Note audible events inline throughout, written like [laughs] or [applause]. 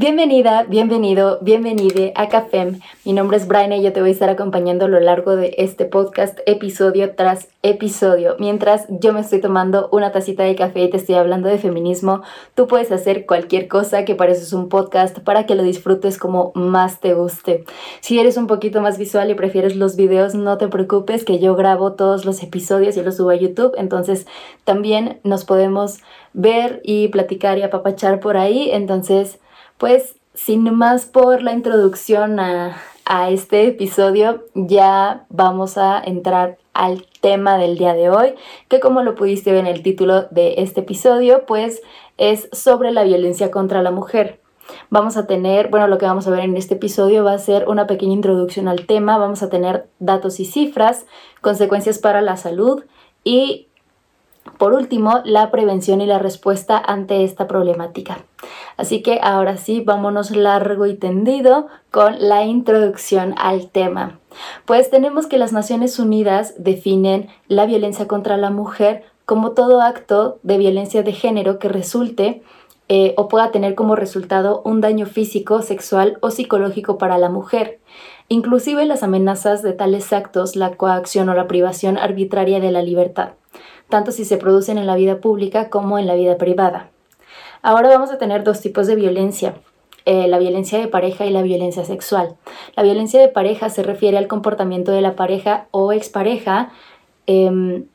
Bienvenida, bienvenido, bienvenide a Cafem. Mi nombre es Brian y yo te voy a estar acompañando a lo largo de este podcast, episodio tras episodio. Mientras yo me estoy tomando una tacita de café y te estoy hablando de feminismo, tú puedes hacer cualquier cosa que pareces un podcast para que lo disfrutes como más te guste. Si eres un poquito más visual y prefieres los videos, no te preocupes que yo grabo todos los episodios y los subo a YouTube, entonces también nos podemos ver y platicar y apapachar por ahí. Entonces, pues sin más por la introducción a, este episodio, ya vamos a entrar al tema del día de hoy, que como lo pudiste ver en el título de este episodio, pues es sobre la violencia contra la mujer. Vamos a tener, bueno, lo que vamos a ver en este episodio va a ser una pequeña introducción al tema, vamos a tener datos y cifras, consecuencias para la salud y por último, la prevención y la respuesta ante esta problemática. Así que ahora sí, vámonos largo y tendido con la introducción al tema. Pues tenemos que las Naciones Unidas definen la violencia contra la mujer como todo acto de violencia de género que resulte eh, o pueda tener como resultado un daño físico, sexual o psicológico para la mujer. Inclusive las amenazas de tales actos, la coacción o la privación arbitraria de la libertad tanto si se producen en la vida pública como en la vida privada. Ahora vamos a tener dos tipos de violencia, eh, la violencia de pareja y la violencia sexual. La violencia de pareja se refiere al comportamiento de la pareja o expareja em,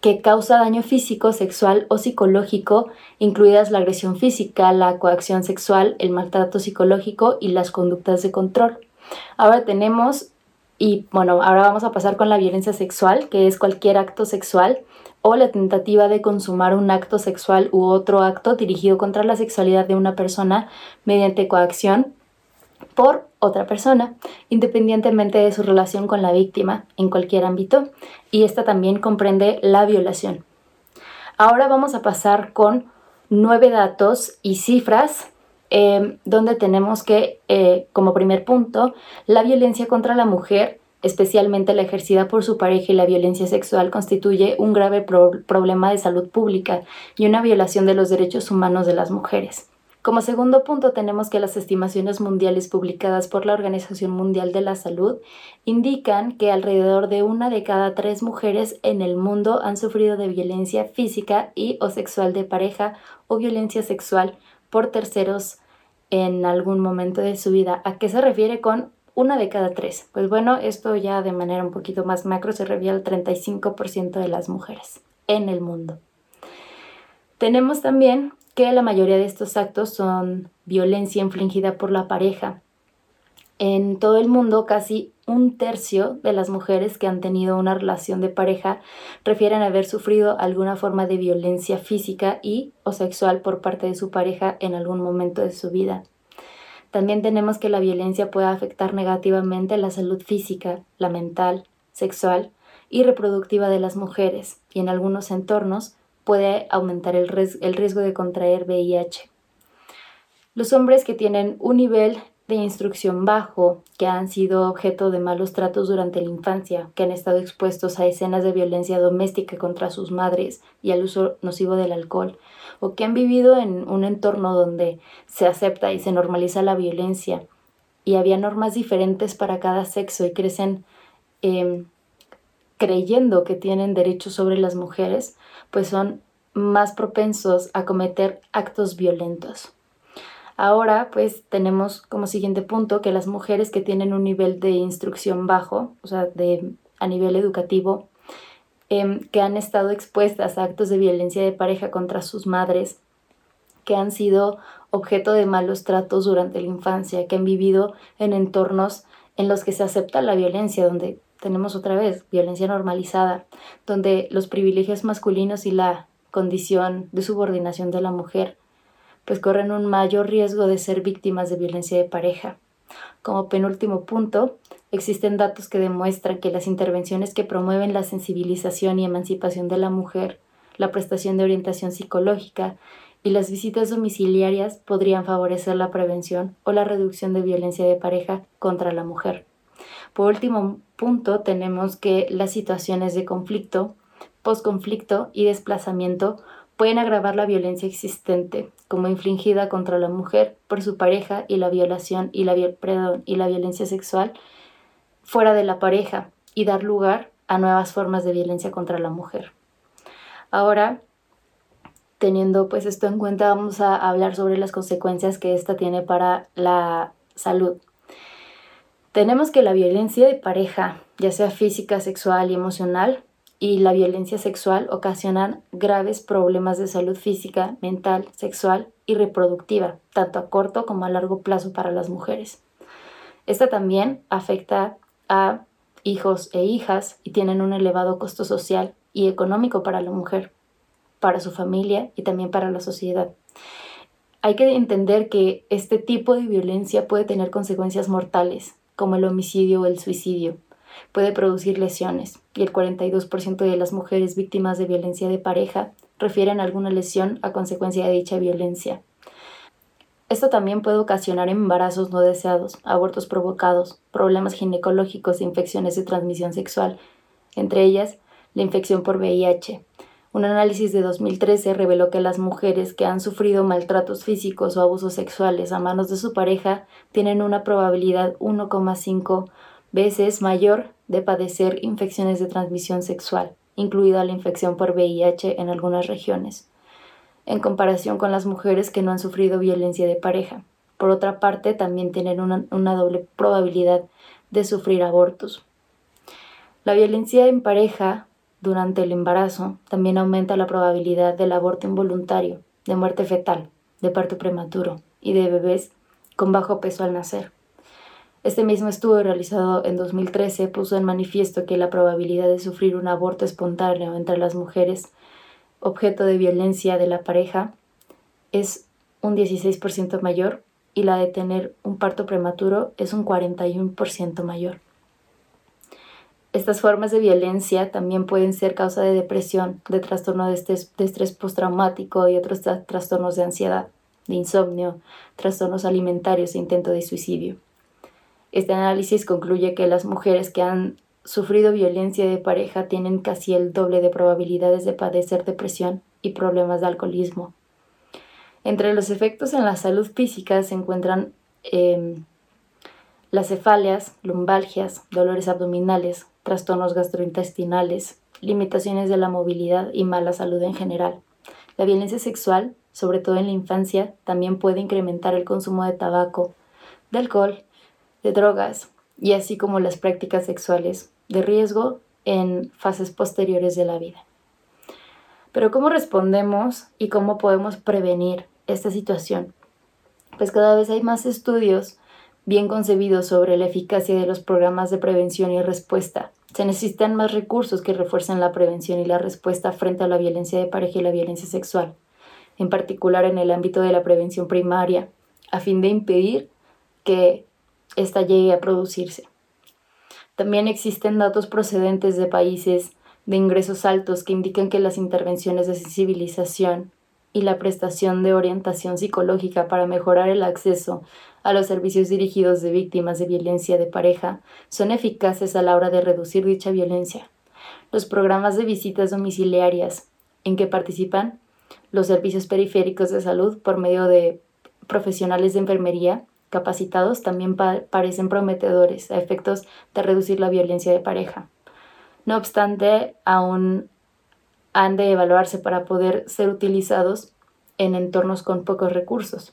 que causa daño físico, sexual o psicológico, incluidas la agresión física, la coacción sexual, el maltrato psicológico y las conductas de control. Ahora tenemos, y bueno, ahora vamos a pasar con la violencia sexual, que es cualquier acto sexual o la tentativa de consumar un acto sexual u otro acto dirigido contra la sexualidad de una persona mediante coacción por otra persona, independientemente de su relación con la víctima en cualquier ámbito, y esta también comprende la violación. Ahora vamos a pasar con nueve datos y cifras eh, donde tenemos que, eh, como primer punto, la violencia contra la mujer especialmente la ejercida por su pareja y la violencia sexual, constituye un grave problema de salud pública y una violación de los derechos humanos de las mujeres. Como segundo punto tenemos que las estimaciones mundiales publicadas por la Organización Mundial de la Salud indican que alrededor de una de cada tres mujeres en el mundo han sufrido de violencia física y o sexual de pareja o violencia sexual por terceros en algún momento de su vida. ¿A qué se refiere con una de cada tres. Pues bueno, esto ya de manera un poquito más macro se refiere al 35% de las mujeres en el mundo. Tenemos también que la mayoría de estos actos son violencia infligida por la pareja. En todo el mundo, casi un tercio de las mujeres que han tenido una relación de pareja refieren haber sufrido alguna forma de violencia física y o sexual por parte de su pareja en algún momento de su vida. También tenemos que la violencia puede afectar negativamente la salud física, la mental, sexual y reproductiva de las mujeres y en algunos entornos puede aumentar el, riesgo de contraer VIH. Los hombres que tienen un nivel de instrucción bajo, que han sido objeto de malos tratos durante la infancia, que han estado expuestos a escenas de violencia doméstica contra sus madres y al uso nocivo del alcohol, o que han vivido en un entorno donde se acepta y se normaliza la violencia y había normas diferentes para cada sexo y crecen em, creyendo que tienen derechos sobre las mujeres, pues son más propensos a cometer actos violentos. Ahora, pues tenemos como siguiente punto que las mujeres que tienen un nivel de instrucción bajo, o sea, de, a nivel educativo, em, que han estado expuestas a actos de violencia de pareja contra sus madres, que han sido objeto de malos tratos durante la infancia, que han vivido en entornos en los que se acepta la violencia, donde tenemos otra vez violencia normalizada, donde los privilegios masculinos y la condición de subordinación de la mujer pues corren un mayor riesgo de ser víctimas de violencia de pareja. Como penúltimo punto, existen datos que demuestran que las intervenciones que promueven la sensibilización y emancipación de la mujer, la prestación de orientación psicológica y las visitas domiciliarias podrían favorecer la prevención o la reducción de violencia de pareja contra la mujer. Por último punto, tenemos que las situaciones de conflicto, posconflicto y desplazamiento pueden agravar la violencia existente como infligida contra la mujer por su pareja y la violación y la, y la violencia sexual fuera de la pareja y dar lugar a nuevas formas de violencia contra la mujer. Ahora, teniendo pues esto en cuenta, vamos a hablar sobre las consecuencias que esta tiene para la salud. Tenemos que la violencia de pareja, ya sea física, sexual y emocional, y la violencia sexual ocasionan graves problemas de salud física, mental, sexual y reproductiva, tanto a corto como a largo plazo para las mujeres. Esta también afecta a hijos e hijas y tienen un elevado costo social y económico para la mujer, para su familia y también para la sociedad. Hay que entender que este tipo de violencia puede tener consecuencias mortales, como el homicidio o el suicidio, puede producir lesiones y el 42% de las mujeres víctimas de violencia de pareja refieren alguna lesión a consecuencia de dicha violencia. Esto también puede ocasionar embarazos no deseados, abortos provocados, problemas ginecológicos e infecciones de transmisión sexual, entre ellas la infección por VIH. Un análisis de 2013 reveló que las mujeres que han sufrido maltratos físicos o abusos sexuales a manos de su pareja tienen una probabilidad 1,5 veces mayor de padecer infecciones de transmisión sexual, incluida la infección por VIH en algunas regiones, en comparación con las mujeres que no han sufrido violencia de pareja. Por otra parte, también tienen una, una doble probabilidad de sufrir abortos. La violencia en pareja durante el embarazo también aumenta la probabilidad del aborto involuntario, de muerte fetal, de parto prematuro y de bebés con bajo peso al nacer. Este mismo estudio realizado en 2013 puso en manifiesto que la probabilidad de sufrir un aborto espontáneo entre las mujeres objeto de violencia de la pareja es un 16% mayor y la de tener un parto prematuro es un 41% mayor. Estas formas de violencia también pueden ser causa de depresión, de trastorno de estrés, de estrés postraumático y otros trastornos de ansiedad, de insomnio, trastornos alimentarios e intento de suicidio. Este análisis concluye que las mujeres que han sufrido violencia de pareja tienen casi el doble de probabilidades de padecer depresión y problemas de alcoholismo. Entre los efectos en la salud física se encuentran em, las cefalias, lumbalgias, dolores abdominales, trastornos gastrointestinales, limitaciones de la movilidad y mala salud en general. La violencia sexual, sobre todo en la infancia, también puede incrementar el consumo de tabaco, de alcohol de drogas y así como las prácticas sexuales de riesgo en fases posteriores de la vida. Pero ¿cómo respondemos y cómo podemos prevenir esta situación? Pues cada vez hay más estudios bien concebidos sobre la eficacia de los programas de prevención y respuesta. Se necesitan más recursos que refuercen la prevención y la respuesta frente a la violencia de pareja y la violencia sexual, en particular en el ámbito de la prevención primaria, a fin de impedir que esta llegue a producirse. También existen datos procedentes de países de ingresos altos que indican que las intervenciones de sensibilización y la prestación de orientación psicológica para mejorar el acceso a los servicios dirigidos de víctimas de violencia de pareja son eficaces a la hora de reducir dicha violencia. Los programas de visitas domiciliarias en que participan los servicios periféricos de salud por medio de profesionales de enfermería capacitados también parecen prometedores a efectos de reducir la violencia de pareja. No obstante, aún han de evaluarse para poder ser utilizados en entornos con pocos recursos.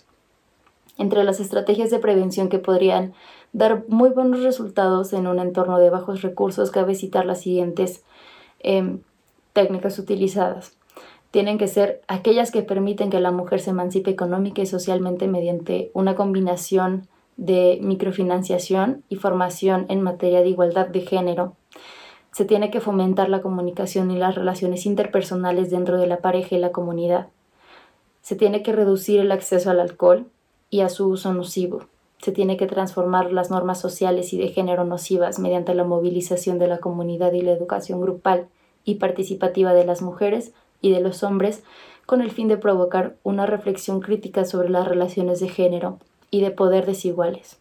Entre las estrategias de prevención que podrían dar muy buenos resultados en un entorno de bajos recursos, cabe citar las siguientes em, técnicas utilizadas tienen que ser aquellas que permiten que la mujer se emancipe económica y socialmente mediante una combinación de microfinanciación y formación en materia de igualdad de género. Se tiene que fomentar la comunicación y las relaciones interpersonales dentro de la pareja y la comunidad. Se tiene que reducir el acceso al alcohol y a su uso nocivo. Se tiene que transformar las normas sociales y de género nocivas mediante la movilización de la comunidad y la educación grupal y participativa de las mujeres y de los hombres con el fin de provocar una reflexión crítica sobre las relaciones de género y de poder desiguales.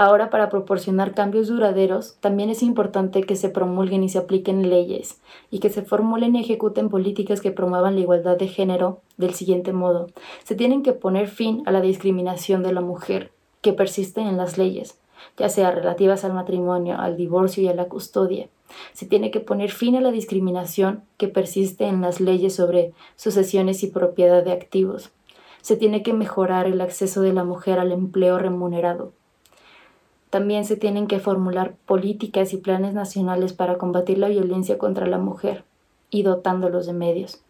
Ahora, para proporcionar cambios duraderos, también es importante que se promulguen y se apliquen leyes y que se formulen y ejecuten políticas que promuevan la igualdad de género del siguiente modo. Se tienen que poner fin a la discriminación de la mujer que persiste en las leyes, ya sea relativas al matrimonio, al divorcio y a la custodia. Se tiene que poner fin a la discriminación que persiste en las leyes sobre sucesiones y propiedad de activos. Se tiene que mejorar el acceso de la mujer al empleo remunerado también se tienen que formular políticas y planes nacionales para combatir la violencia contra la mujer y dotándolos de medios.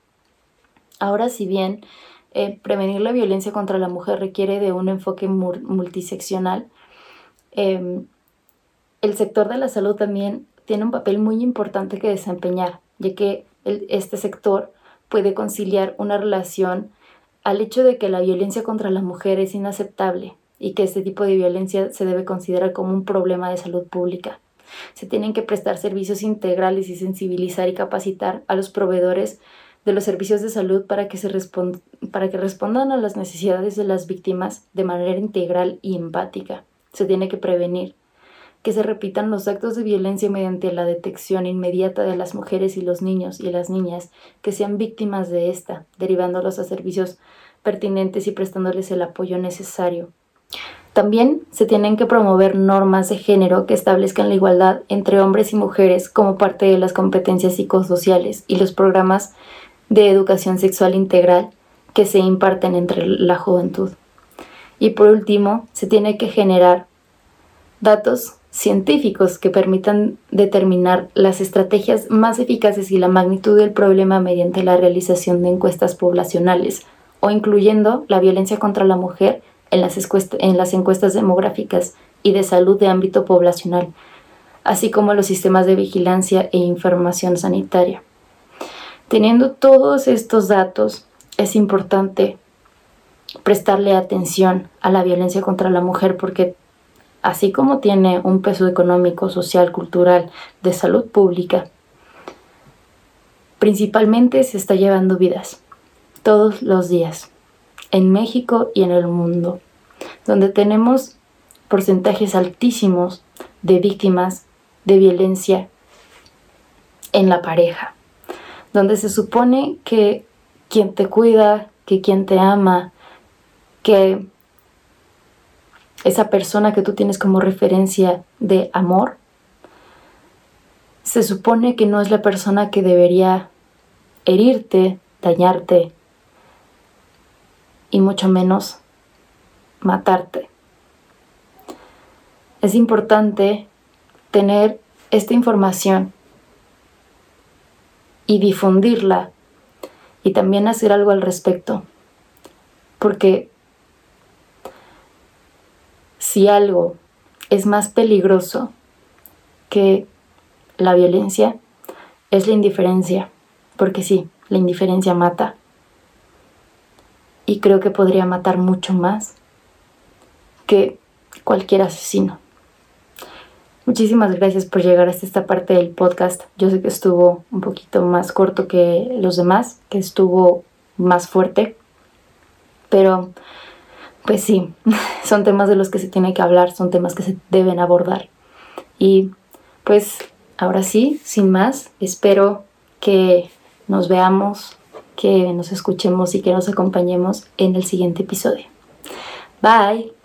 Ahora, si bien eh, prevenir la violencia contra la mujer requiere de un enfoque multiseccional, em, el sector de la salud también tiene un papel muy importante que desempeñar, ya que este sector puede conciliar una relación al hecho de que la violencia contra la mujer es inaceptable y que este tipo de violencia se debe considerar como un problema de salud pública. Se tienen que prestar servicios integrales y sensibilizar y capacitar a los proveedores de los servicios de salud para que, se para que respondan a las necesidades de las víctimas de manera integral y empática. Se tiene que prevenir que se repitan los actos de violencia mediante la detección inmediata de las mujeres y los niños y las niñas que sean víctimas de esta, derivándolos a servicios pertinentes y prestándoles el apoyo necesario también se tienen que promover normas de género que establezcan la igualdad entre hombres y mujeres como parte de las competencias psicosociales y los programas de educación sexual integral que se imparten entre la juventud. Y por último, se tiene que generar datos científicos que permitan determinar las estrategias más eficaces y la magnitud del problema mediante la realización de encuestas poblacionales o incluyendo la violencia contra la mujer en las, en las encuestas demográficas y de salud de ámbito poblacional, así como los sistemas de vigilancia e información sanitaria. Teniendo todos estos datos, es importante prestarle atención a la violencia contra la mujer porque así como tiene un peso económico, social, cultural, de salud pública, principalmente se está llevando vidas todos los días en México y en el mundo, donde tenemos porcentajes altísimos de víctimas de violencia en la pareja, donde se supone que quien te cuida, que quien te ama, que esa persona que tú tienes como referencia de amor, se supone que no es la persona que debería herirte, dañarte, y mucho menos matarte. Es importante tener esta información y difundirla y también hacer algo al respecto. Porque si algo es más peligroso que la violencia, es la indiferencia. Porque sí, la indiferencia mata y creo que podría matar mucho más que cualquier asesino. Muchísimas gracias por llegar hasta esta parte del podcast. Yo sé que estuvo un poquito más corto que los demás, que estuvo más fuerte, pero pues sí, [laughs] son temas de los que se tiene que hablar, son temas que se deben abordar. Y pues ahora sí, sin más, espero que nos veamos que nos escuchemos y que nos acompañemos en el siguiente episodio. Bye.